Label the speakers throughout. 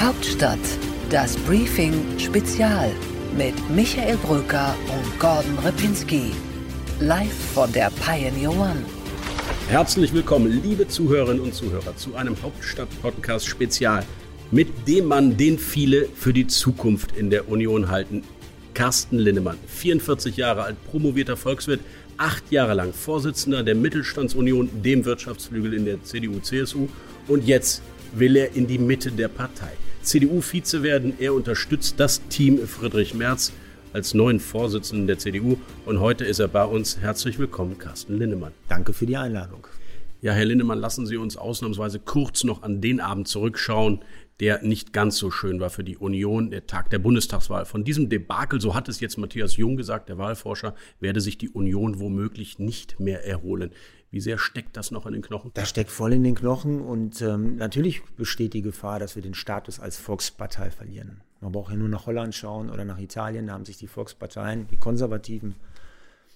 Speaker 1: Hauptstadt, das Briefing Spezial mit Michael Brücker und Gordon Ripinski. Live von der Pioneer One.
Speaker 2: Herzlich willkommen, liebe Zuhörerinnen und Zuhörer, zu einem Hauptstadt-Podcast Spezial, mit dem Mann, den viele für die Zukunft in der Union halten. Carsten Linnemann, 44 Jahre alt, promovierter Volkswirt, acht Jahre lang Vorsitzender der Mittelstandsunion, dem Wirtschaftsflügel in der CDU-CSU und jetzt will er in die Mitte der Partei. CDU-Vize werden, er unterstützt das Team Friedrich Merz als neuen Vorsitzenden der CDU und heute ist er bei uns. Herzlich willkommen, Carsten Linnemann.
Speaker 3: Danke für die Einladung.
Speaker 2: Ja, Herr Linnemann, lassen Sie uns ausnahmsweise kurz noch an den Abend zurückschauen, der nicht ganz so schön war für die Union, der Tag der Bundestagswahl. Von diesem Debakel, so hat es jetzt Matthias Jung gesagt, der Wahlforscher, werde sich die Union womöglich nicht mehr erholen. Wie sehr steckt das noch in den Knochen?
Speaker 3: Das steckt voll in den Knochen und ähm, natürlich besteht die Gefahr, dass wir den Status als Volkspartei verlieren. Man braucht ja nur nach Holland schauen oder nach Italien, da haben sich die Volksparteien, die Konservativen,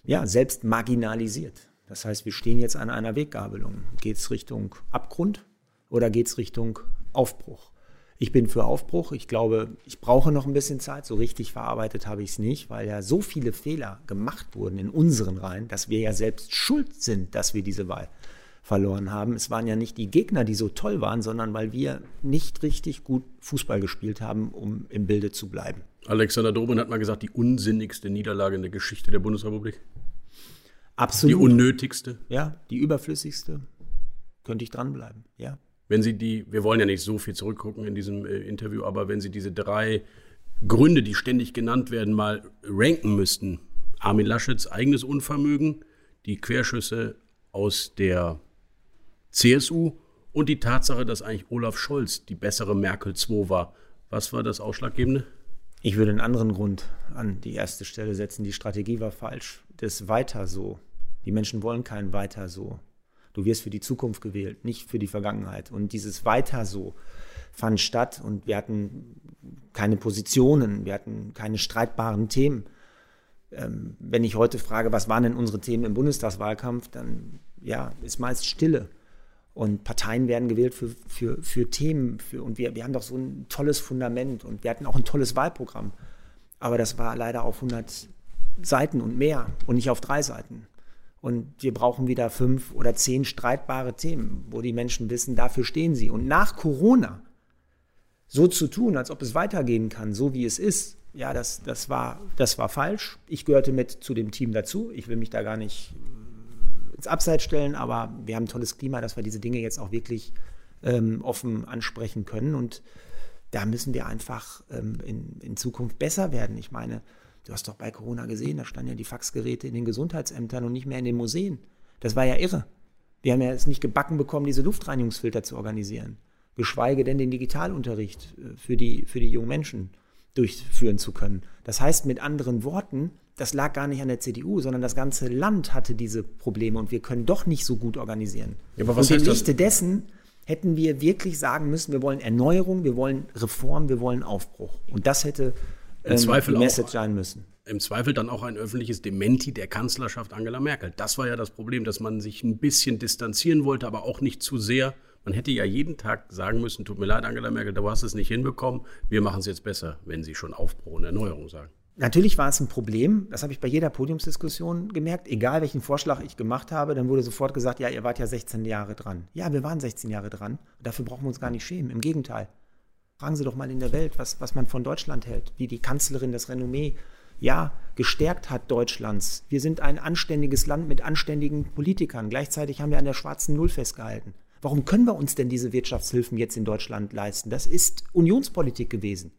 Speaker 3: ja, selbst marginalisiert. Das heißt, wir stehen jetzt an einer Weggabelung. Geht es Richtung Abgrund oder geht es Richtung Aufbruch? Ich bin für Aufbruch. Ich glaube, ich brauche noch ein bisschen Zeit. So richtig verarbeitet habe ich es nicht, weil ja so viele Fehler gemacht wurden in unseren Reihen, dass wir ja selbst schuld sind, dass wir diese Wahl verloren haben. Es waren ja nicht die Gegner, die so toll waren, sondern weil wir nicht richtig gut Fußball gespielt haben, um im Bilde zu bleiben.
Speaker 2: Alexander Dobrin hat mal gesagt, die unsinnigste Niederlage in der Geschichte der Bundesrepublik.
Speaker 3: Absolut.
Speaker 2: Die unnötigste.
Speaker 3: Ja, die überflüssigste. Könnte ich dranbleiben, ja
Speaker 2: wenn Sie die, wir wollen ja nicht so viel zurückgucken in diesem äh, Interview, aber wenn Sie diese drei Gründe, die ständig genannt werden, mal ranken müssten. Armin Laschets eigenes Unvermögen, die Querschüsse aus der CSU und die Tatsache, dass eigentlich Olaf Scholz die bessere Merkel II war. Was war das Ausschlaggebende?
Speaker 3: Ich würde einen anderen Grund an die erste Stelle setzen. Die Strategie war falsch. Das Weiter so. Die Menschen wollen kein Weiter so. Du wirst für die Zukunft gewählt, nicht für die Vergangenheit. Und dieses Weiter so fand statt und wir hatten keine Positionen, wir hatten keine streitbaren Themen. Ähm, wenn ich heute frage, was waren denn unsere Themen im Bundestagswahlkampf, dann ja, ist meist Stille. Und Parteien werden gewählt für, für, für Themen. Für, und wir, wir haben doch so ein tolles Fundament und wir hatten auch ein tolles Wahlprogramm. Aber das war leider auf 100 Seiten und mehr und nicht auf drei Seiten. Und wir brauchen wieder fünf oder zehn streitbare Themen, wo die Menschen wissen, dafür stehen sie. Und nach Corona so zu tun, als ob es weitergehen kann, so wie es ist, ja, das, das, war, das war falsch. Ich gehörte mit zu dem Team dazu. Ich will mich da gar nicht äh, ins Abseits stellen, aber wir haben ein tolles Klima, dass wir diese Dinge jetzt auch wirklich ähm, offen ansprechen können. Und da müssen wir einfach ähm, in, in Zukunft besser werden. Ich meine, Du hast doch bei Corona gesehen, da standen ja die Faxgeräte in den Gesundheitsämtern und nicht mehr in den Museen. Das war ja irre. Wir haben ja es nicht gebacken bekommen, diese Luftreinigungsfilter zu organisieren. Geschweige denn den Digitalunterricht äh, für die, für die jungen Menschen durchführen zu können. Das heißt mit anderen Worten, das lag gar nicht an der CDU, sondern das ganze Land hatte diese Probleme und wir können doch nicht so gut organisieren. Ja, aber was und im Lichte dessen hätten wir wirklich sagen müssen, wir wollen Erneuerung, wir wollen Reform, wir wollen Aufbruch. Und das hätte
Speaker 2: ähm, Zweifel
Speaker 3: Message auch, sein müssen.
Speaker 2: Im Zweifel dann auch ein öffentliches Dementi der Kanzlerschaft Angela Merkel. Das war ja das Problem, dass man sich ein bisschen distanzieren wollte, aber auch nicht zu sehr. Man hätte ja jeden Tag sagen müssen, tut mir leid, Angela Merkel, du hast es nicht hinbekommen, wir machen es jetzt besser, wenn Sie schon Aufbruch und Erneuerung sagen.
Speaker 3: Natürlich war es ein Problem, das habe ich bei jeder Podiumsdiskussion gemerkt. Egal welchen Vorschlag ich gemacht habe, dann wurde sofort gesagt, ja, ihr wart ja 16 Jahre dran. Ja, wir waren 16 Jahre dran. Dafür brauchen wir uns gar nicht schämen. Im Gegenteil. Fragen Sie doch mal in der Welt, was, was man von Deutschland hält, wie die Kanzlerin das Renommee ja, gestärkt hat Deutschlands. Wir sind ein anständiges Land mit anständigen Politikern. Gleichzeitig haben wir an der schwarzen Null festgehalten. Warum können wir uns denn diese Wirtschaftshilfen jetzt in Deutschland leisten? Das ist Unionspolitik gewesen.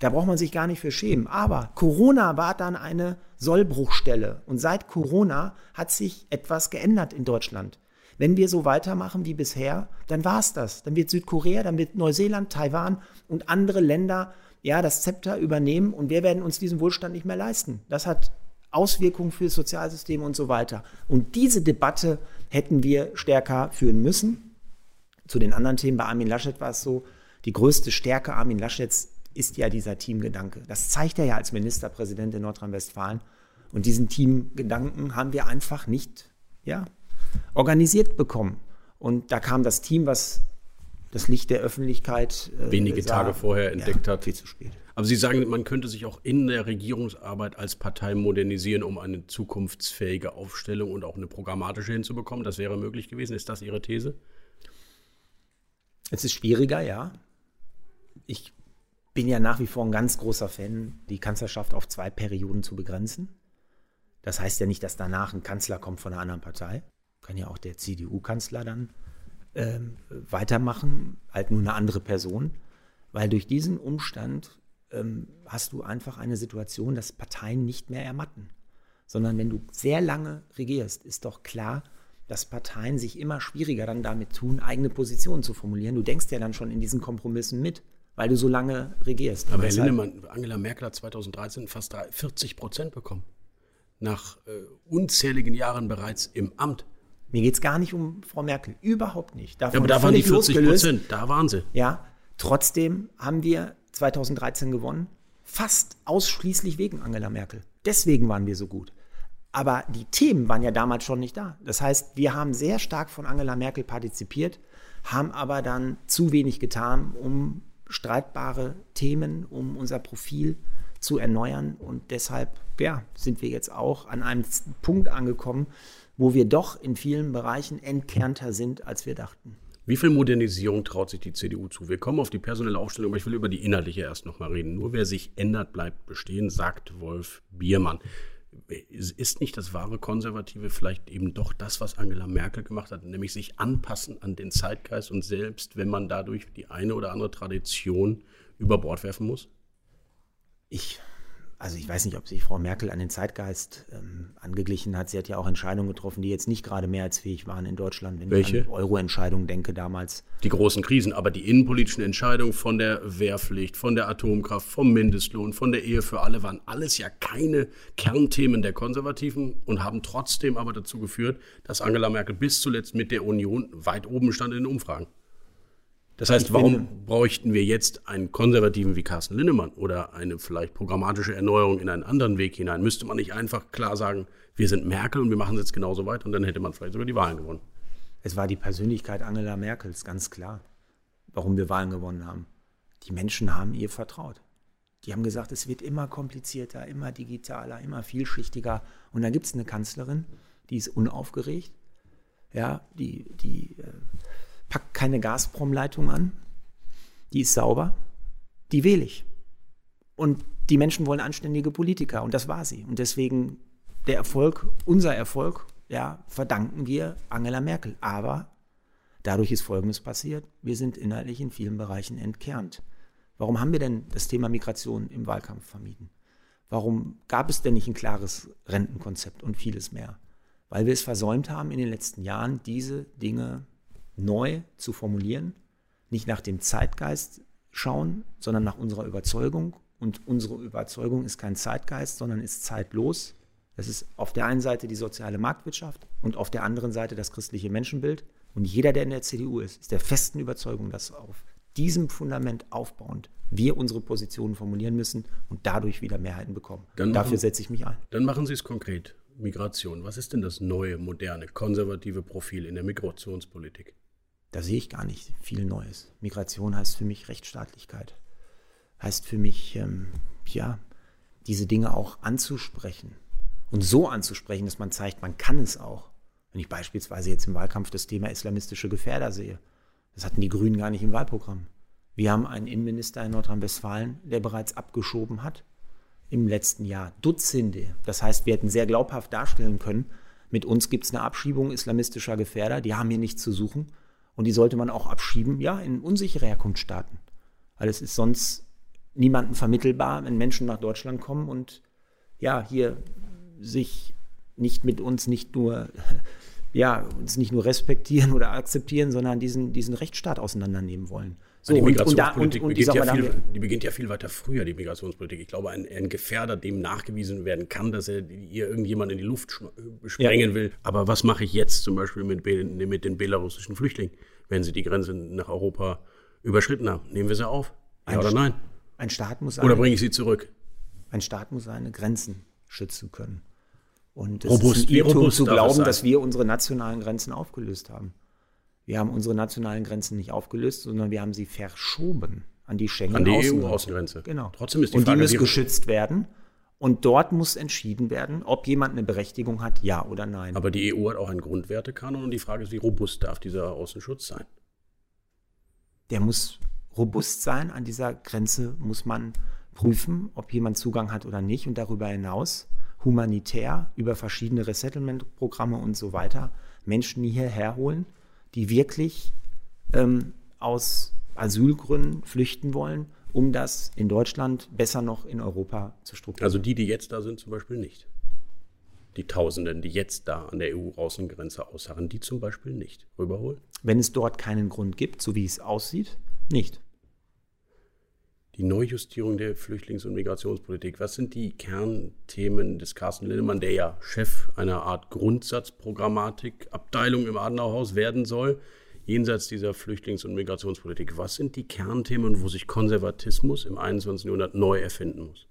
Speaker 3: Da braucht man sich gar nicht für schämen. Aber Corona war dann eine Sollbruchstelle. Und seit Corona hat sich etwas geändert in Deutschland. Wenn wir so weitermachen wie bisher, dann war es das. Dann wird Südkorea, dann wird Neuseeland, Taiwan und andere Länder ja das Zepter übernehmen und wir werden uns diesen Wohlstand nicht mehr leisten. Das hat Auswirkungen für das Sozialsystem und so weiter. Und diese Debatte hätten wir stärker führen müssen. Zu den anderen Themen bei Armin Laschet war es so, die größte Stärke Armin Laschets ist ja dieser Teamgedanke. Das zeigt er ja als Ministerpräsident in Nordrhein-Westfalen. Und diesen Teamgedanken haben wir einfach nicht ja, organisiert bekommen. Und da kam das Team, was das Licht der Öffentlichkeit.
Speaker 2: Äh, Wenige sah, Tage vorher entdeckt ja, hat.
Speaker 3: Viel zu spät.
Speaker 2: Aber Sie sagen, man könnte sich auch in der Regierungsarbeit als Partei modernisieren, um eine zukunftsfähige Aufstellung und auch eine programmatische hinzubekommen. Das wäre möglich gewesen. Ist das Ihre These?
Speaker 3: Es ist schwieriger, ja. Ich bin ja nach wie vor ein ganz großer Fan, die Kanzlerschaft auf zwei Perioden zu begrenzen. Das heißt ja nicht, dass danach ein Kanzler kommt von einer anderen Partei. Kann ja auch der CDU-Kanzler dann ähm, weitermachen, halt nur eine andere Person. Weil durch diesen Umstand ähm, hast du einfach eine Situation, dass Parteien nicht mehr ermatten. Sondern wenn du sehr lange regierst, ist doch klar, dass Parteien sich immer schwieriger dann damit tun, eigene Positionen zu formulieren. Du denkst ja dann schon in diesen Kompromissen mit, weil du so lange regierst.
Speaker 2: Aber Herr Lindemann, Angela Merkel hat 2013 fast 40 Prozent bekommen. Nach äh, unzähligen Jahren bereits im Amt.
Speaker 3: Mir geht es gar nicht um Frau Merkel, überhaupt nicht.
Speaker 2: Davon ja, aber da waren die 40 Prozent, da waren sie.
Speaker 3: Ja, trotzdem haben wir 2013 gewonnen, fast ausschließlich wegen Angela Merkel. Deswegen waren wir so gut. Aber die Themen waren ja damals schon nicht da. Das heißt, wir haben sehr stark von Angela Merkel partizipiert, haben aber dann zu wenig getan, um streitbare Themen, um unser Profil zu erneuern. Und deshalb ja, sind wir jetzt auch an einem Punkt angekommen, wo wir doch in vielen Bereichen entkernter sind, als wir dachten.
Speaker 2: Wie viel Modernisierung traut sich die CDU zu? Wir kommen auf die personelle Aufstellung, aber ich will über die inhaltliche erst noch mal reden. Nur wer sich ändert, bleibt bestehen, sagt Wolf Biermann ist nicht das wahre Konservative vielleicht eben doch das, was Angela Merkel gemacht hat, nämlich sich anpassen an den Zeitgeist und selbst, wenn man dadurch die eine oder andere Tradition über Bord werfen muss?
Speaker 3: Ich also ich weiß nicht, ob sich Frau Merkel an den Zeitgeist ähm, angeglichen hat. Sie hat ja auch Entscheidungen getroffen, die jetzt nicht gerade mehrheitsfähig waren in Deutschland.
Speaker 2: Wenn Welche?
Speaker 3: ich an Euro-Entscheidungen denke damals.
Speaker 2: Die großen Krisen, aber die innenpolitischen Entscheidungen von der Wehrpflicht, von der Atomkraft, vom Mindestlohn, von der Ehe für alle waren alles ja keine Kernthemen der Konservativen und haben trotzdem aber dazu geführt, dass Angela Merkel bis zuletzt mit der Union weit oben stand in den Umfragen. Das heißt, warum bräuchten wir jetzt einen Konservativen wie Carsten Linnemann oder eine vielleicht programmatische Erneuerung in einen anderen Weg hinein? Müsste man nicht einfach klar sagen, wir sind Merkel und wir machen es jetzt genauso weiter und dann hätte man vielleicht sogar die Wahlen gewonnen?
Speaker 3: Es war die Persönlichkeit Angela Merkels, ganz klar, warum wir Wahlen gewonnen haben. Die Menschen haben ihr vertraut. Die haben gesagt, es wird immer komplizierter, immer digitaler, immer vielschichtiger. Und dann gibt es eine Kanzlerin, die ist unaufgeregt, ja, die, die packt keine Gazprom-Leitung an, die ist sauber, die wähle ich. Und die Menschen wollen anständige Politiker und das war sie. Und deswegen der Erfolg, unser Erfolg, ja, verdanken wir Angela Merkel. Aber dadurch ist Folgendes passiert. Wir sind inhaltlich in vielen Bereichen entkernt. Warum haben wir denn das Thema Migration im Wahlkampf vermieden? Warum gab es denn nicht ein klares Rentenkonzept und vieles mehr? Weil wir es versäumt haben, in den letzten Jahren diese Dinge neu zu formulieren, nicht nach dem Zeitgeist schauen, sondern nach unserer Überzeugung. Und unsere Überzeugung ist kein Zeitgeist, sondern ist zeitlos. Das ist auf der einen Seite die soziale Marktwirtschaft und auf der anderen Seite das christliche Menschenbild. Und jeder, der in der CDU ist, ist der festen Überzeugung, dass auf diesem Fundament aufbauend wir unsere Positionen formulieren müssen und dadurch wieder Mehrheiten bekommen. Dann Dafür setze ich mich ein.
Speaker 2: Dann machen Sie es konkret. Migration. Was ist denn das neue, moderne, konservative Profil in der Migrationspolitik?
Speaker 3: Da sehe ich gar nicht viel Neues. Migration heißt für mich Rechtsstaatlichkeit. Heißt für mich, ähm, ja, diese Dinge auch anzusprechen. Und so anzusprechen, dass man zeigt, man kann es auch. Wenn ich beispielsweise jetzt im Wahlkampf das Thema islamistische Gefährder sehe, das hatten die Grünen gar nicht im Wahlprogramm. Wir haben einen Innenminister in Nordrhein-Westfalen, der bereits abgeschoben hat im letzten Jahr. Dutzende. Das heißt, wir hätten sehr glaubhaft darstellen können, mit uns gibt es eine Abschiebung islamistischer Gefährder, die haben hier nichts zu suchen. Und die sollte man auch abschieben, ja, in unsichere Herkunftsstaaten. Weil es ist sonst niemandem vermittelbar, wenn Menschen nach Deutschland kommen und ja, hier sich nicht mit uns nicht nur, ja, uns nicht nur respektieren oder akzeptieren, sondern diesen, diesen Rechtsstaat auseinandernehmen wollen.
Speaker 2: So, die Migrationspolitik und, und, und beginnt, ja viel, die beginnt ja viel weiter früher, die Migrationspolitik. Ich glaube, ein, ein Gefährder, dem nachgewiesen werden kann, dass er hier irgendjemand in die Luft sprengen ja. will. Aber was mache ich jetzt zum Beispiel mit, mit den belarussischen Flüchtlingen, wenn sie die Grenze nach Europa überschritten haben? Nehmen wir sie auf? Ja ein oder nein?
Speaker 3: Ein Staat muss
Speaker 2: oder bringe ich sie zurück?
Speaker 3: Ein Staat muss seine Grenzen schützen können. Und es robust, ist ein Irrtum zu glauben, dass wir unsere nationalen Grenzen aufgelöst haben. Wir haben unsere nationalen Grenzen nicht aufgelöst, sondern wir haben sie verschoben an die Schengen.
Speaker 2: An die EU-Außengrenze.
Speaker 3: Genau.
Speaker 2: Trotzdem ist die
Speaker 3: und
Speaker 2: Frage,
Speaker 3: die muss geschützt werden. Und dort muss entschieden werden, ob jemand eine Berechtigung hat, ja oder nein.
Speaker 2: Aber die EU hat auch einen Grundwertekanon und die Frage ist, wie robust darf dieser Außenschutz sein?
Speaker 3: der muss robust sein. An dieser Grenze muss man prüfen, ob jemand Zugang hat oder nicht. Und darüber hinaus humanitär über verschiedene Resettlement-Programme und so weiter Menschen hierher holen, die wirklich ähm, aus Asylgründen flüchten wollen, um das in Deutschland, besser noch in Europa zu strukturieren.
Speaker 2: Also die, die jetzt da sind, zum Beispiel nicht. Die Tausenden, die jetzt da an der EU-Außengrenze ausharren, die zum Beispiel nicht. Rüberholen?
Speaker 3: Wenn es dort keinen Grund gibt, so wie es aussieht, nicht.
Speaker 2: Die Neujustierung der Flüchtlings- und Migrationspolitik. Was sind die Kernthemen des Carsten Lindemann, der ja Chef einer Art Grundsatzprogrammatik-Abteilung im Adenauerhaus werden soll, jenseits dieser Flüchtlings- und Migrationspolitik? Was sind die Kernthemen, wo sich Konservatismus im 21. Jahrhundert neu erfinden muss?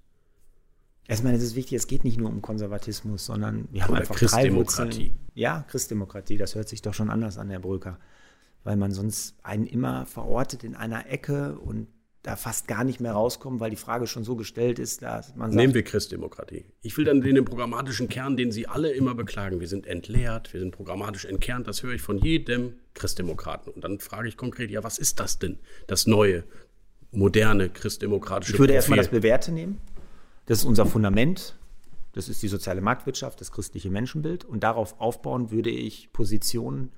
Speaker 3: Erstmal ist es wichtig, es geht nicht nur um Konservatismus, sondern wir haben
Speaker 2: Oder
Speaker 3: einfach drei
Speaker 2: Christdemokratie.
Speaker 3: Wurzeln. Ja, Christdemokratie, das hört sich doch schon anders an, Herr Bröker. Weil man sonst einen immer verortet in einer Ecke und da fast gar nicht mehr rauskommt, weil die Frage schon so gestellt ist, dass man sagt,
Speaker 2: Nehmen wir Christdemokratie. Ich will dann den programmatischen Kern, den Sie alle immer beklagen. Wir sind entleert, wir sind programmatisch entkernt. Das höre ich von jedem Christdemokraten. Und dann frage ich konkret, ja, was ist das denn? Das neue, moderne christdemokratische
Speaker 3: ich würde erstmal das. Bewährte nehmen. Das ist unser Fundament. Das ist die soziale Marktwirtschaft, das christliche Menschenbild. Und darauf aufbauen würde ich Positionen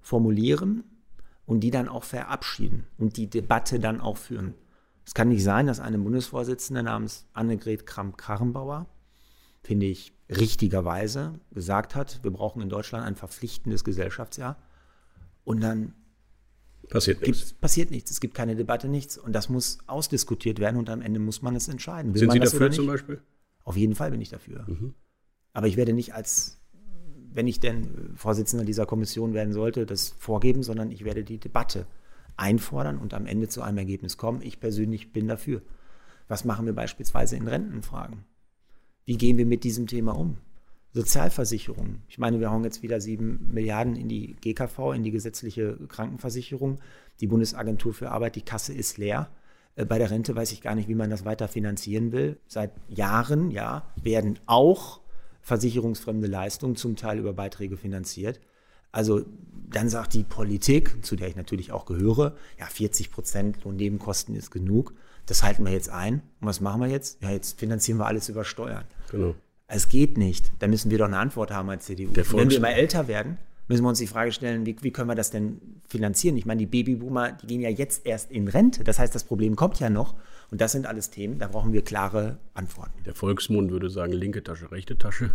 Speaker 3: formulieren und die dann auch verabschieden und die Debatte dann auch führen. Es kann nicht sein, dass eine Bundesvorsitzende namens Annegret Kramp-Karrenbauer, finde ich, richtigerweise gesagt hat, wir brauchen in Deutschland ein verpflichtendes Gesellschaftsjahr. Und dann
Speaker 2: Passiert nichts.
Speaker 3: passiert nichts. Es gibt keine Debatte, nichts. Und das muss ausdiskutiert werden und am Ende muss man es entscheiden. Will
Speaker 2: Sind Sie
Speaker 3: das
Speaker 2: dafür zum? Beispiel?
Speaker 3: Auf jeden Fall bin ich dafür. Aber ich werde nicht als, wenn ich denn Vorsitzender dieser Kommission werden sollte, das vorgeben, sondern ich werde die Debatte einfordern und am Ende zu einem Ergebnis kommen. Ich persönlich bin dafür. Was machen wir beispielsweise in Rentenfragen? Wie gehen wir mit diesem Thema um? Sozialversicherung. Ich meine, wir hauen jetzt wieder sieben Milliarden in die GKV, in die gesetzliche Krankenversicherung. Die Bundesagentur für Arbeit, die Kasse ist leer. Äh, Bei der Rente weiß ich gar nicht, wie man das weiter finanzieren will. Seit Jahren, ja, werden auch versicherungsfremde Leistungen zum Teil über Beiträge finanziert. Also dann sagt die Politik, zu der ich natürlich auch gehöre, ja, 40 Prozent Lohnnebenkosten ist genug. Das halten wir jetzt ein. Und was machen wir jetzt? Ja, jetzt finanzieren wir alles über Steuern.
Speaker 2: Genau.
Speaker 3: Es geht nicht. Da müssen wir doch eine Antwort haben als CDU. Wenn wir immer älter werden, müssen wir uns die Frage stellen, wie, wie können wir das denn finanzieren? Ich meine, die Babyboomer, die gehen ja jetzt erst in Rente. Das heißt, das Problem kommt ja noch. Und das sind alles Themen, da brauchen wir klare Antworten.
Speaker 2: Der Volksmund würde sagen, linke Tasche, rechte Tasche.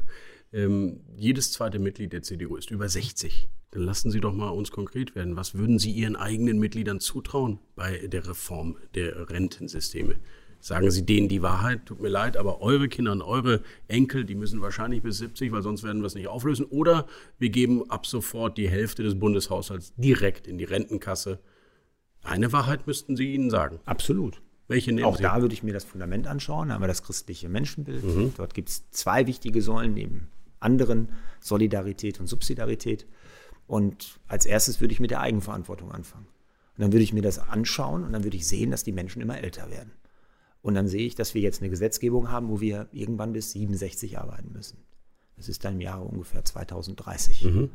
Speaker 2: Ähm, jedes zweite Mitglied der CDU ist über 60. Dann lassen Sie doch mal uns konkret werden. Was würden Sie Ihren eigenen Mitgliedern zutrauen bei der Reform der Rentensysteme? Sagen Sie denen die Wahrheit, tut mir leid, aber eure Kinder und eure Enkel, die müssen wahrscheinlich bis 70, weil sonst werden wir es nicht auflösen. Oder wir geben ab sofort die Hälfte des Bundeshaushalts direkt in die Rentenkasse. Eine Wahrheit müssten Sie ihnen sagen.
Speaker 3: Absolut.
Speaker 2: Welche nehmen
Speaker 3: Auch
Speaker 2: Sie?
Speaker 3: da würde ich mir das Fundament anschauen. Da haben wir das christliche Menschenbild. Dort gibt es zwei wichtige Säulen neben anderen, Solidarität und Subsidiarität. Und als erstes würde ich mit der Eigenverantwortung anfangen. Und dann würde ich mir das anschauen und dann würde ich sehen, dass die Menschen immer älter werden. Und dann sehe ich, dass wir jetzt eine Gesetzgebung haben, wo wir irgendwann bis 67 arbeiten müssen. Das ist dann im Jahre ungefähr 2030.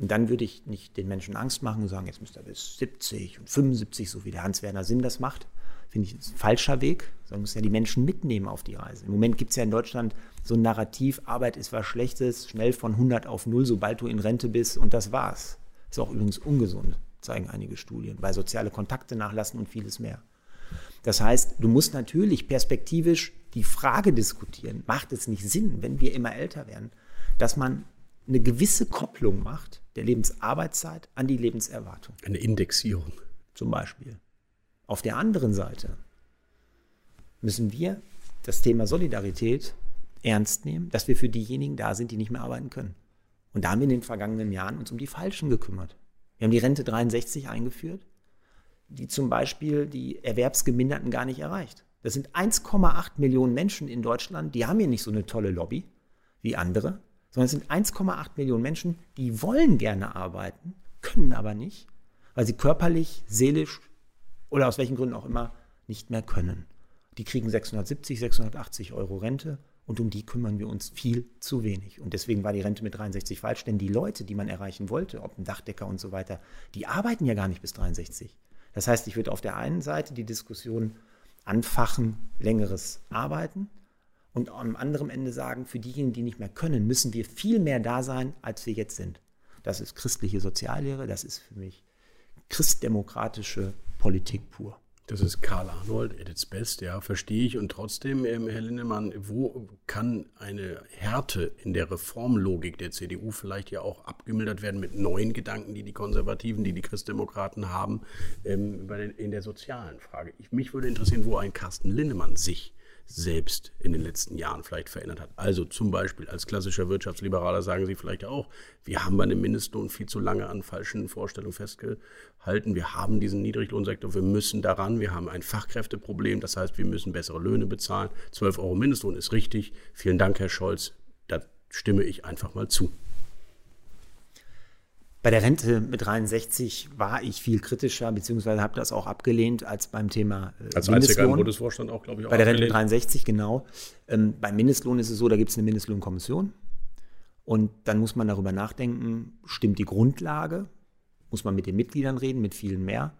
Speaker 3: Und dann würde ich nicht den Menschen Angst machen und sagen, jetzt müsst ihr bis 70 und 75, so wie der Hans-Werner Sinn das macht. Finde ich, ist ein falscher Weg, sondern muss ja die Menschen mitnehmen auf die Reise. Im Moment gibt es ja in Deutschland so ein Narrativ, Arbeit ist was Schlechtes, schnell von 100 auf 0, sobald du in Rente bist und das war's. Ist auch übrigens ungesund, zeigen einige Studien, weil soziale Kontakte nachlassen und vieles mehr. Das heißt, du musst natürlich perspektivisch die Frage diskutieren, macht es nicht Sinn, wenn wir immer älter werden, dass man eine gewisse Kopplung macht der Lebensarbeitszeit an die Lebenserwartung
Speaker 2: Eine Indexierung.
Speaker 3: zum Beispiel. Auf der anderen Seite müssen wir das Thema Solidarität ernst nehmen, dass wir für diejenigen da sind, die nicht mehr arbeiten können. Und da haben wir in den vergangenen Jahren uns um die Falschen gekümmert. Wir haben die Rente 63 eingeführt, die zum Beispiel die Erwerbsgeminderten gar nicht erreicht. Das sind 1,8 Millionen Menschen in Deutschland, die haben hier nicht so eine tolle Lobby wie andere, sondern es sind 1,8 Millionen Menschen, die wollen gerne arbeiten, können aber nicht, weil sie körperlich, seelisch oder aus welchen Gründen auch immer nicht mehr können. Die kriegen 670, 680 Euro Rente und um die kümmern wir uns viel zu wenig. Und deswegen war die Rente mit 63 falsch, denn die Leute, die man erreichen wollte, ob ein Dachdecker und so weiter, die arbeiten ja gar nicht bis 63. Das heißt, ich würde auf der einen Seite die Diskussion anfachen, längeres Arbeiten und am anderen Ende sagen, für diejenigen, die nicht mehr können, müssen wir viel mehr da sein, als wir jetzt sind. Das ist christliche Soziallehre, das ist für mich christdemokratische Politik pur.
Speaker 2: Das ist Karl Arnold at its best, ja, verstehe ich. Und trotzdem, ähm, Herr Lindemann, wo kann eine Härte in der Reformlogik der CDU vielleicht ja auch abgemildert werden mit neuen Gedanken, die die Konservativen, die die Christdemokraten haben, ähm, in der sozialen Frage? Ich, mich würde interessieren, wo ein Carsten Lindemann sich selbst in den letzten Jahren vielleicht verändert hat. Also zum Beispiel als klassischer Wirtschaftsliberaler sagen Sie vielleicht auch, wir haben bei dem Mindestlohn viel zu lange an falschen Vorstellungen festgehalten. Wir haben diesen Niedriglohnsektor, wir müssen daran, wir haben ein Fachkräfteproblem, das heißt, wir müssen bessere Löhne bezahlen. 12 Euro Mindestlohn ist richtig. Vielen Dank, Herr Scholz. Da stimme ich einfach mal zu.
Speaker 3: Bei der Rente mit 63 war ich viel kritischer, beziehungsweise habe das auch abgelehnt als beim Thema
Speaker 2: äh, Als einziger im Bundesvorstand auch, glaube ich, auch
Speaker 3: Bei der Rente mit 63, genau. Ähm, beim Mindestlohn ist es so, da gibt es eine Mindestlohnkommission. Und dann muss man darüber nachdenken, stimmt die Grundlage? Muss man mit den Mitgliedern reden, mit vielen mehr?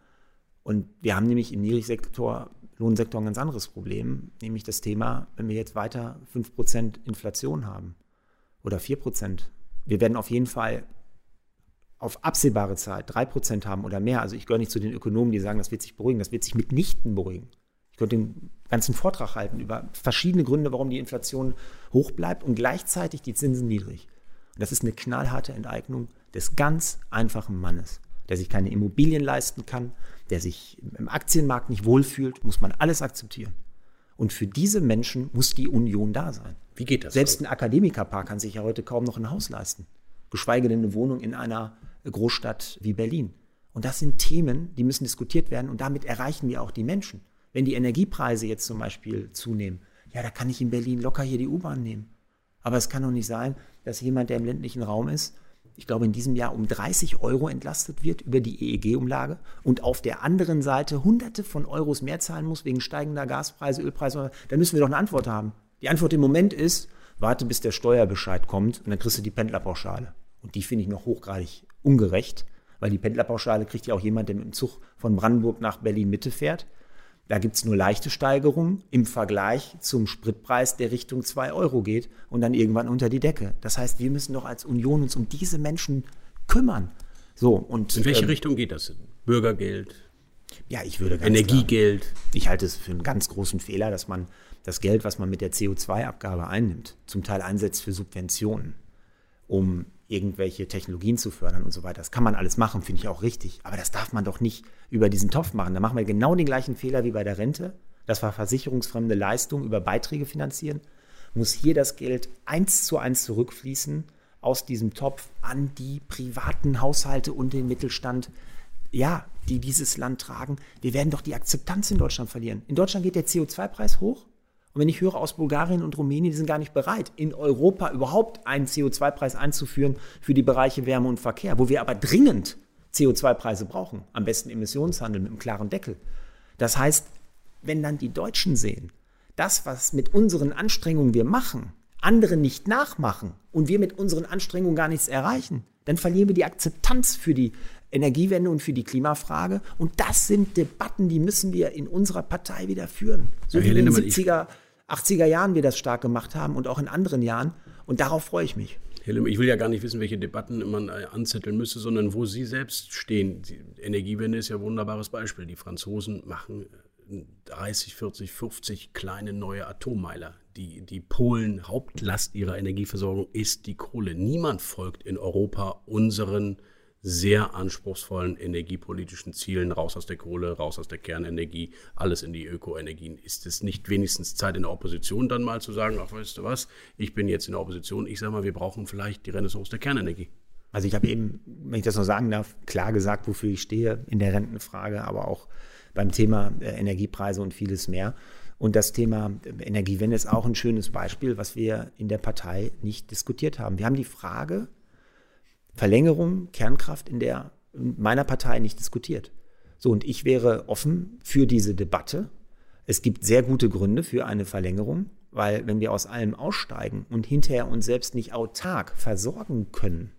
Speaker 3: Und wir haben nämlich im Niedrigsektor, Lohnsektor ein ganz anderes Problem, nämlich das Thema, wenn wir jetzt weiter 5% Inflation haben oder 4%. Wir werden auf jeden Fall auf absehbare Zeit 3% haben oder mehr, also ich gehöre nicht zu den Ökonomen, die sagen, das wird sich beruhigen, das wird sich mitnichten beruhigen. Ich könnte den ganzen Vortrag halten über verschiedene Gründe, warum die Inflation hoch bleibt und gleichzeitig die Zinsen niedrig. Und das ist eine knallharte Enteignung des ganz einfachen Mannes, der sich keine Immobilien leisten kann, der sich im Aktienmarkt nicht wohlfühlt, muss man alles akzeptieren. Und für diese Menschen muss die Union da sein.
Speaker 2: Wie geht das?
Speaker 3: Selbst ein Akademikerpaar kann sich ja heute kaum noch ein Haus leisten, geschweige denn eine Wohnung in einer Großstadt wie Berlin. Und das sind Themen, die müssen diskutiert werden und damit erreichen wir auch die Menschen. Wenn die Energiepreise jetzt zum Beispiel zunehmen, ja, da kann ich in Berlin locker hier die U-Bahn nehmen. Aber es kann doch nicht sein, dass jemand, der im ländlichen Raum ist, ich glaube, in diesem Jahr um 30 Euro entlastet wird über die EEG-Umlage und auf der anderen Seite Hunderte von Euros mehr zahlen muss wegen steigender Gaspreise, Ölpreise. Da müssen wir doch eine Antwort haben. Die Antwort im Moment ist, warte, bis der Steuerbescheid kommt und dann kriegst du die Pendlerpauschale. Und die finde ich noch hochgradig ungerecht, weil die Pendlerpauschale kriegt ja auch jemand, der mit dem Zug von Brandenburg nach Berlin-Mitte fährt. Da gibt es nur leichte Steigerungen im Vergleich zum Spritpreis, der Richtung 2 Euro geht und dann irgendwann unter die Decke. Das heißt, wir müssen doch als Union uns um diese Menschen kümmern. So, und,
Speaker 2: In welche ähm, Richtung geht das? Bürgergeld?
Speaker 3: Ja, ich würde
Speaker 2: Energiegeld. Klar,
Speaker 3: ich halte es für einen ganz großen Fehler, dass man das Geld, was man mit der CO2-Abgabe einnimmt, zum Teil einsetzt für Subventionen, um irgendwelche Technologien zu fördern und so weiter. Das kann man alles machen, finde ich auch richtig. Aber das darf man doch nicht über diesen Topf machen. Da machen wir genau den gleichen Fehler wie bei der Rente. Das war versicherungsfremde Leistung über Beiträge finanzieren. Muss hier das Geld eins zu eins zurückfließen aus diesem Topf an die privaten Haushalte und den Mittelstand, ja, die dieses Land tragen. Wir werden doch die Akzeptanz in Deutschland verlieren. In Deutschland geht der CO2-Preis hoch und wenn ich höre aus Bulgarien und Rumänien, die sind gar nicht bereit, in Europa überhaupt einen CO2-Preis einzuführen für die Bereiche Wärme und Verkehr, wo wir aber dringend CO2-Preise brauchen, am besten Emissionshandel mit einem klaren Deckel. Das heißt, wenn dann die Deutschen sehen, das, was mit unseren Anstrengungen wir machen, andere nicht nachmachen und wir mit unseren Anstrengungen gar nichts erreichen, dann verlieren wir die Akzeptanz für die Energiewende und für die Klimafrage. Und das sind Debatten, die müssen wir in unserer Partei wieder führen. So ja, wie in den 70er, 80er Jahren wir das stark gemacht haben und auch in anderen Jahren. Und darauf freue ich mich.
Speaker 2: Herr Limm, ich will ja gar nicht wissen, welche Debatten man äh, anzetteln müsste, sondern wo Sie selbst stehen. Die Energiewende ist ja ein wunderbares Beispiel. Die Franzosen machen 30, 40, 50 kleine neue Atommeiler. Die, die Polen, Hauptlast ihrer Energieversorgung ist die Kohle. Niemand folgt in Europa unseren sehr anspruchsvollen energiepolitischen Zielen, raus aus der Kohle, raus aus der Kernenergie, alles in die Ökoenergien. Ist es nicht wenigstens Zeit in der Opposition dann mal zu sagen, ach weißt du was, ich bin jetzt in der Opposition, ich sage mal, wir brauchen vielleicht die Renaissance der Kernenergie.
Speaker 3: Also ich habe eben, wenn ich das noch sagen darf, klar gesagt, wofür ich stehe in der Rentenfrage, aber auch beim Thema äh, Energiepreise und vieles mehr. Und das Thema Energiewende ist auch ein schönes Beispiel, was wir in der Partei nicht diskutiert haben. Wir haben die Frage, Verlängerung Kernkraft in der meiner Partei nicht diskutiert. So, und ich wäre offen für diese Debatte. Es gibt sehr gute Gründe für eine Verlängerung, weil wenn wir aus allem aussteigen und hinterher uns selbst nicht autark versorgen können,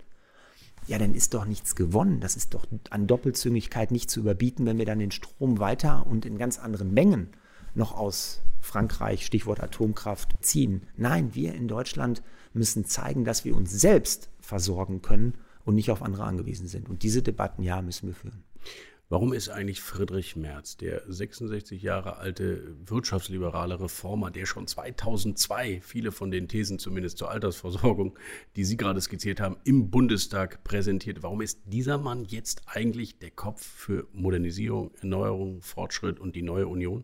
Speaker 3: ja, dann ist doch nichts gewonnen. Das ist doch an Doppelzüngigkeit nicht zu überbieten, wenn wir dann den Strom weiter und in ganz anderen Mengen noch aus Frankreich, Stichwort Atomkraft, ziehen. Nein, wir in Deutschland müssen zeigen, dass wir uns selbst versorgen können und nicht auf andere angewiesen sind. Und diese Debatten, ja, müssen wir führen.
Speaker 2: Warum ist eigentlich Friedrich Merz, der 66 Jahre alte wirtschaftsliberale Reformer, der schon 2002 viele von den Thesen zumindest zur Altersversorgung, die Sie gerade skizziert haben, im Bundestag präsentiert, warum ist dieser Mann jetzt eigentlich der Kopf für Modernisierung, Erneuerung, Fortschritt und die neue Union?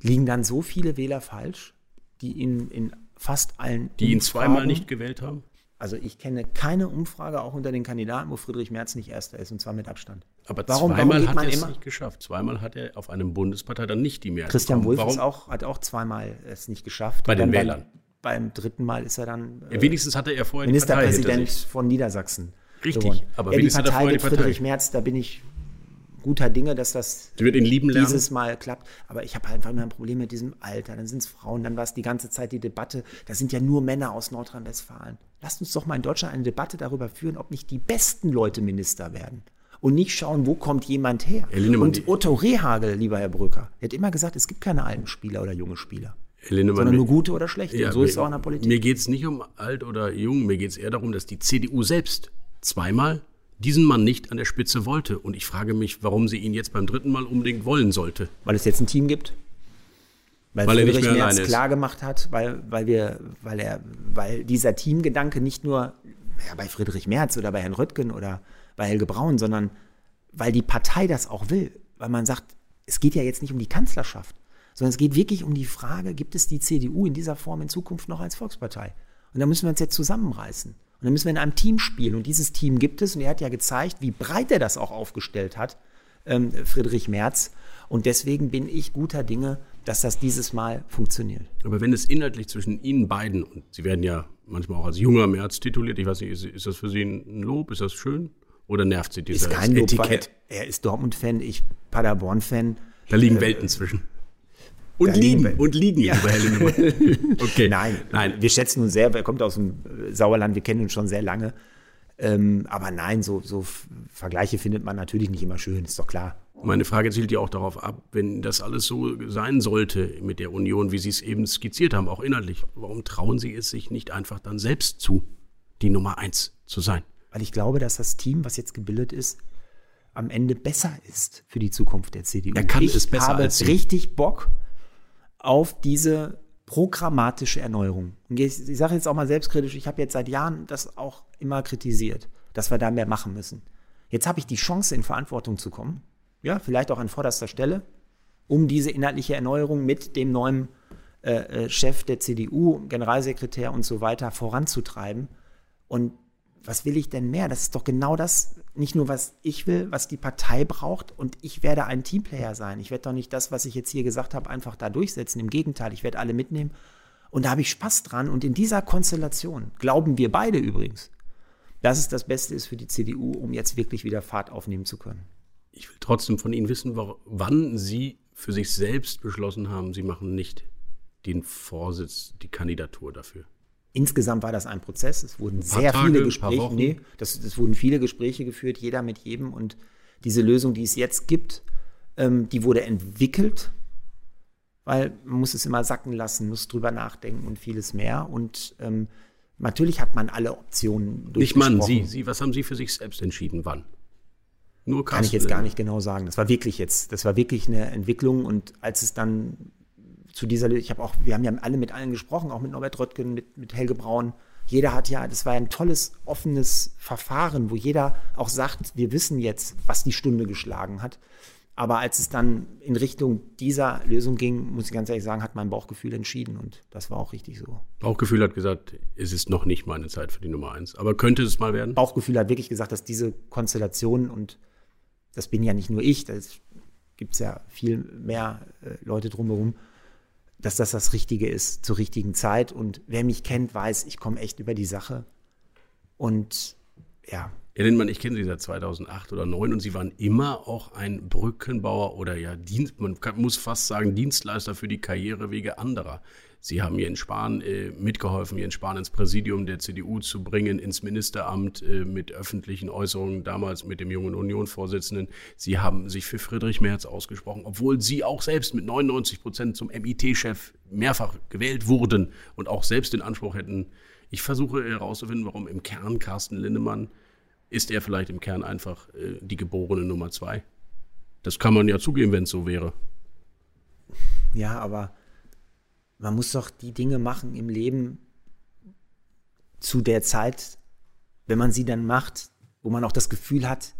Speaker 3: Liegen dann so viele Wähler falsch, die ihn in fast allen
Speaker 2: Die ihn zweimal nicht gewählt haben?
Speaker 3: Also ich kenne keine Umfrage, auch unter den Kandidaten, wo Friedrich Merz nicht Erster ist, und zwar mit Abstand.
Speaker 2: Aber warum, zweimal warum hat er es nicht geschafft. Zweimal hat er auf einem Bundespartei dann nicht die Mehrheit
Speaker 3: Christian. Wolf auch, hat auch zweimal es nicht geschafft.
Speaker 2: Bei den Wählern.
Speaker 3: Beim, beim, dritten Mal ist er dann
Speaker 2: ja, wenigstens hatte er vorher
Speaker 3: Ministerpräsident von Niedersachsen.
Speaker 2: Richtig, gewonnen. aber
Speaker 3: ja, die Partei mit Friedrich Merz, da bin ich guter Dinge, dass das dieses Mal klappt. Aber ich habe halt einfach immer ein Problem mit diesem Alter. Dann sind es Frauen, dann war es die ganze Zeit die Debatte. Da sind ja nur Männer aus Nordrhein-Westfalen. Lasst uns doch mal in Deutschland eine Debatte darüber führen, ob nicht die besten Leute Minister werden. Und nicht schauen, wo kommt jemand her. Und Otto Rehagel, lieber Herr Brücker, der hat immer gesagt, es gibt keine alten Spieler oder junge Spieler.
Speaker 2: Lindemann,
Speaker 3: sondern nur gute oder schlechte.
Speaker 2: Ja, so ist es auch in der Politik. Mir geht es nicht um alt oder jung, mir geht es eher darum, dass die CDU selbst zweimal diesen Mann nicht an der Spitze wollte. Und ich frage mich, warum sie ihn jetzt beim dritten Mal unbedingt wollen sollte.
Speaker 3: Weil es jetzt ein Team gibt? Weil, weil er nicht mehr alleine ist. klar gemacht hat, weil, weil, wir, weil, er, weil dieser Teamgedanke nicht nur ja, bei Friedrich Merz oder bei Herrn Röttgen oder bei Helge Braun, sondern weil die Partei das auch will. Weil man sagt, es geht ja jetzt nicht um die Kanzlerschaft, sondern es geht wirklich um die Frage, gibt es die CDU in dieser Form in Zukunft noch als Volkspartei? Und da müssen wir uns jetzt zusammenreißen. Und dann müssen wir in einem Team spielen. Und dieses Team gibt es. Und er hat ja gezeigt, wie breit er das auch aufgestellt hat, ähm, Friedrich Merz. Und deswegen bin ich guter Dinge, dass das dieses Mal funktioniert.
Speaker 2: Aber wenn es inhaltlich zwischen Ihnen beiden, und Sie werden ja manchmal auch als junger Merz tituliert, ich weiß nicht, ist, ist das für Sie ein Lob? Ist das schön? Oder nervt Sie dieses
Speaker 3: Etikett? Er, er ist Dortmund-Fan, ich Paderborn-Fan.
Speaker 2: Da liegen äh, Welten zwischen. Und liegen, und liegen, ja.
Speaker 3: okay. Nein, nein, wir schätzen uns sehr, er kommt aus dem äh, Sauerland, wir kennen uns schon sehr lange. Ähm, aber nein, so, so Vergleiche findet man natürlich nicht immer schön, ist doch klar.
Speaker 2: Meine Frage zielt ja auch darauf ab, wenn das alles so sein sollte mit der Union, wie Sie es eben skizziert haben, auch inhaltlich, warum trauen Sie es sich nicht einfach dann selbst zu, die Nummer eins zu sein?
Speaker 3: Weil ich glaube, dass das Team, was jetzt gebildet ist, am Ende besser ist für die Zukunft der CDU.
Speaker 2: Er kann ich es besser
Speaker 3: habe
Speaker 2: als Sie.
Speaker 3: richtig Bock, auf diese programmatische Erneuerung. Und ich, ich sage jetzt auch mal selbstkritisch, ich habe jetzt seit Jahren das auch immer kritisiert, dass wir da mehr machen müssen. Jetzt habe ich die Chance, in Verantwortung zu kommen, ja, vielleicht auch an vorderster Stelle, um diese inhaltliche Erneuerung mit dem neuen äh, äh Chef der CDU, Generalsekretär und so weiter voranzutreiben. Und was will ich denn mehr? Das ist doch genau das, nicht nur was ich will, was die Partei braucht. Und ich werde ein Teamplayer sein. Ich werde doch nicht das, was ich jetzt hier gesagt habe, einfach da durchsetzen. Im Gegenteil, ich werde alle mitnehmen. Und da habe ich Spaß dran. Und in dieser Konstellation glauben wir beide übrigens, dass es das Beste ist für die CDU, um jetzt wirklich wieder Fahrt aufnehmen zu können.
Speaker 2: Ich will trotzdem von Ihnen wissen, wann Sie für sich selbst beschlossen haben, Sie machen nicht den Vorsitz, die Kandidatur dafür.
Speaker 3: Insgesamt war das ein Prozess. Es wurden sehr Tage, viele Gespräche, nee, das, es wurden viele Gespräche geführt, jeder mit jedem. Und diese Lösung, die es jetzt gibt, ähm, die wurde entwickelt, weil man muss es immer sacken lassen, muss drüber nachdenken und vieles mehr. Und ähm, natürlich hat man alle Optionen
Speaker 2: Nicht man, Sie, Sie, was haben Sie für sich selbst entschieden? Wann?
Speaker 3: Nur Kann ich jetzt gar nicht genau sagen. Das war wirklich jetzt, das war wirklich eine Entwicklung. Und als es dann zu dieser, ich habe auch, wir haben ja alle mit allen gesprochen, auch mit Norbert Röttgen, mit, mit Helge Braun. Jeder hat ja, das war ein tolles, offenes Verfahren, wo jeder auch sagt, wir wissen jetzt, was die Stunde geschlagen hat. Aber als es dann in Richtung dieser Lösung ging, muss ich ganz ehrlich sagen, hat mein Bauchgefühl entschieden und das war auch richtig so.
Speaker 2: Bauchgefühl hat gesagt, es ist noch nicht meine Zeit für die Nummer eins. Aber könnte es mal werden?
Speaker 3: Bauchgefühl hat wirklich gesagt, dass diese Konstellation und das bin ja nicht nur ich, da gibt es ja viel mehr äh, Leute drumherum, dass das das Richtige ist zur richtigen Zeit. Und wer mich kennt, weiß, ich komme echt über die Sache. Und ja,
Speaker 2: Herr Lindmann, ich kenne Sie seit 2008 oder 2009 und Sie waren immer auch ein Brückenbauer oder ja, Dienst, man kann, muss fast sagen, Dienstleister für die Karrierewege anderer. Sie haben Jens Spahn äh, mitgeholfen, Jens Spahn ins Präsidium der CDU zu bringen, ins Ministeramt äh, mit öffentlichen Äußerungen, damals mit dem jungen Union-Vorsitzenden. Sie haben sich für Friedrich Merz ausgesprochen, obwohl Sie auch selbst mit 99 Prozent zum MIT-Chef mehrfach gewählt wurden und auch selbst den Anspruch hätten. Ich versuche herauszufinden, warum im Kern Carsten Lindemann ist er vielleicht im Kern einfach äh, die geborene Nummer zwei. Das kann man ja zugeben, wenn es so wäre.
Speaker 3: Ja, aber man muss doch die Dinge machen im Leben zu der Zeit, wenn man sie dann macht, wo man auch das Gefühl hat,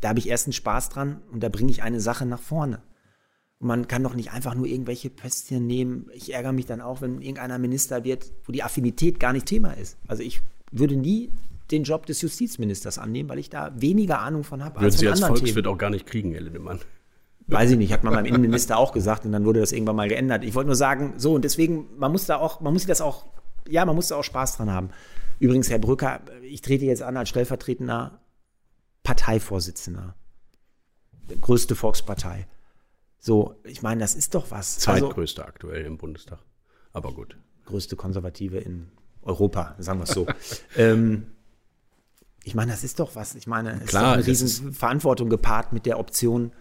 Speaker 3: da habe ich erstens Spaß dran und da bringe ich eine Sache nach vorne. Und man kann doch nicht einfach nur irgendwelche Pöstchen nehmen. Ich ärgere mich dann auch, wenn irgendeiner Minister wird, wo die Affinität gar nicht Thema ist. Also ich würde nie den Job des Justizministers annehmen, weil ich da weniger Ahnung von habe.
Speaker 2: Würden als Sie als Volkswirt auch gar nicht kriegen, Herr Lindemann.
Speaker 3: Weiß ich nicht, hat man beim Innenminister auch gesagt und dann wurde das irgendwann mal geändert. Ich wollte nur sagen, so und deswegen, man muss da auch, man muss das auch, ja, man muss da auch Spaß dran haben. Übrigens, Herr Brücker, ich trete jetzt an als stellvertretender Parteivorsitzender. Größte Volkspartei. So, ich meine, das ist doch was.
Speaker 2: Also Zweitgrößte also, aktuell im Bundestag. Aber gut.
Speaker 3: Größte Konservative in Europa, sagen wir es so. ähm, ich meine, das ist doch was. Ich meine, es
Speaker 2: Klar,
Speaker 3: ist eine riesen Verantwortung gepaart mit der Option,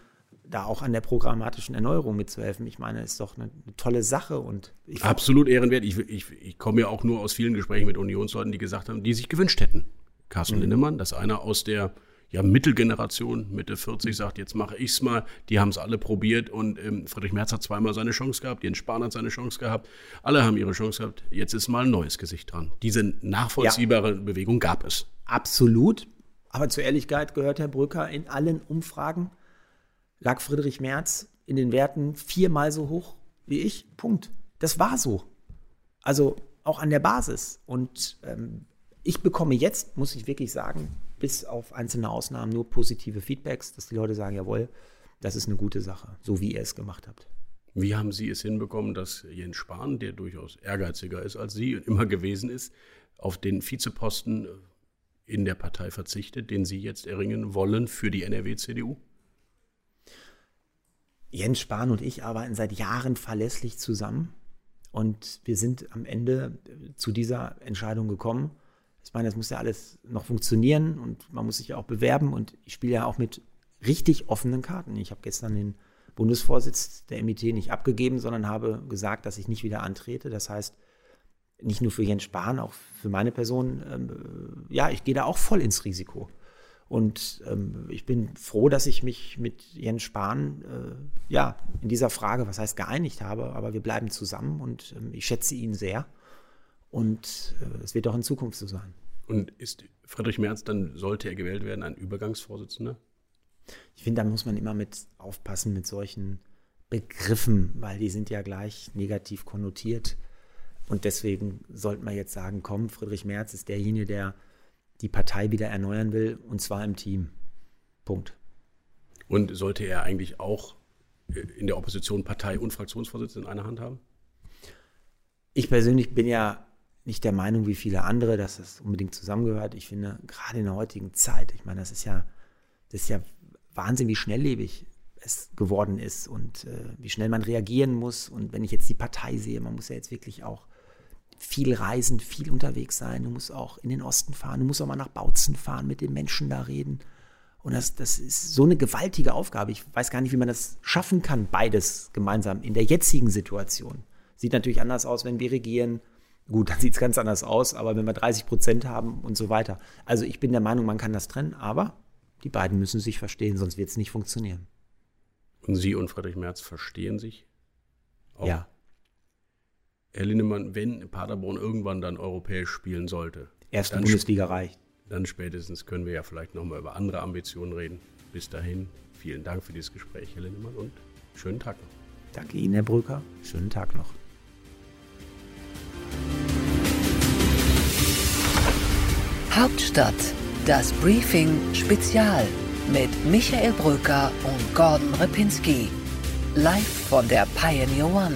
Speaker 3: da auch an der programmatischen Erneuerung mitzuhelfen. Ich meine, ist doch eine, eine tolle Sache und
Speaker 2: absolut ehrenwert. Ich, ich, ich komme ja auch nur aus vielen Gesprächen mit Unionsleuten, die gesagt haben, die sich gewünscht hätten. Carsten mhm. Lindemann, dass einer aus der ja, Mittelgeneration, Mitte 40, sagt, jetzt mache ich es mal. Die haben es alle probiert und ähm, Friedrich Merz hat zweimal seine Chance gehabt, Jens Spahn hat seine Chance gehabt. Alle haben ihre Chance gehabt. Jetzt ist mal ein neues Gesicht dran. Diese nachvollziehbare ja. Bewegung gab es.
Speaker 3: Absolut. Aber zur Ehrlichkeit gehört Herr Brücker in allen Umfragen lag Friedrich Merz in den Werten viermal so hoch wie ich. Punkt. Das war so. Also auch an der Basis. Und ähm, ich bekomme jetzt, muss ich wirklich sagen, bis auf einzelne Ausnahmen nur positive Feedbacks, dass die Leute sagen, jawohl, das ist eine gute Sache, so wie ihr es gemacht habt.
Speaker 2: Wie haben Sie es hinbekommen, dass Jens Spahn, der durchaus ehrgeiziger ist als Sie und immer gewesen ist, auf den Vizeposten in der Partei verzichtet, den Sie jetzt erringen wollen für die NRW-CDU?
Speaker 3: Jens Spahn und ich arbeiten seit Jahren verlässlich zusammen und wir sind am Ende zu dieser Entscheidung gekommen. Ich meine, das muss ja alles noch funktionieren und man muss sich ja auch bewerben und ich spiele ja auch mit richtig offenen Karten. Ich habe gestern den Bundesvorsitz der MIT nicht abgegeben, sondern habe gesagt, dass ich nicht wieder antrete. Das heißt, nicht nur für Jens Spahn, auch für meine Person, ähm, ja, ich gehe da auch voll ins Risiko. Und ähm, ich bin froh, dass ich mich mit Jens Spahn äh, ja, in dieser Frage, was heißt geeinigt habe, aber wir bleiben zusammen und ähm, ich schätze ihn sehr. Und äh, es wird auch in Zukunft so sein.
Speaker 2: Und ist Friedrich Merz, dann sollte er gewählt werden, ein Übergangsvorsitzender?
Speaker 3: Ich finde, da muss man immer mit aufpassen mit solchen Begriffen, weil die sind ja gleich negativ konnotiert. Und deswegen sollte man jetzt sagen, komm, Friedrich Merz ist derjenige, der die Partei wieder erneuern will, und zwar im Team. Punkt.
Speaker 2: Und sollte er eigentlich auch äh, in der Opposition Partei- und Fraktionsvorsitzenden in einer Hand haben?
Speaker 3: Ich persönlich bin ja nicht der Meinung wie viele andere, dass das unbedingt zusammengehört. Ich finde, gerade in der heutigen Zeit, ich meine, das ist ja, das ist ja Wahnsinn, wie schnelllebig es geworden ist und äh, wie schnell man reagieren muss. Und wenn ich jetzt die Partei sehe, man muss ja jetzt wirklich auch viel reisen, viel unterwegs sein. Du musst auch in den Osten fahren, du musst auch mal nach Bautzen fahren, mit den Menschen da reden. Und das, das ist so eine gewaltige Aufgabe. Ich weiß gar nicht, wie man das schaffen kann, beides gemeinsam in der jetzigen Situation. Sieht natürlich anders aus, wenn wir regieren. Gut, dann sieht es ganz anders aus, aber wenn wir 30 Prozent haben und so weiter. Also ich bin der Meinung, man kann das trennen, aber die beiden müssen sich verstehen, sonst wird es nicht funktionieren.
Speaker 2: Und Sie und Friedrich Merz verstehen sich?
Speaker 3: Auch? Ja.
Speaker 2: Herr Lindemann, wenn Paderborn irgendwann dann europäisch spielen sollte.
Speaker 3: Erste Bundesliga reicht.
Speaker 2: Dann spätestens können wir ja vielleicht nochmal über andere Ambitionen reden. Bis dahin, vielen Dank für dieses Gespräch, Herr Lindemann, und schönen Tag noch.
Speaker 3: Danke Ihnen, Herr Brücker. Schönen Tag noch.
Speaker 1: Hauptstadt, das Briefing Spezial mit Michael Brücker und Gordon Ripinski. Live von der Pioneer One.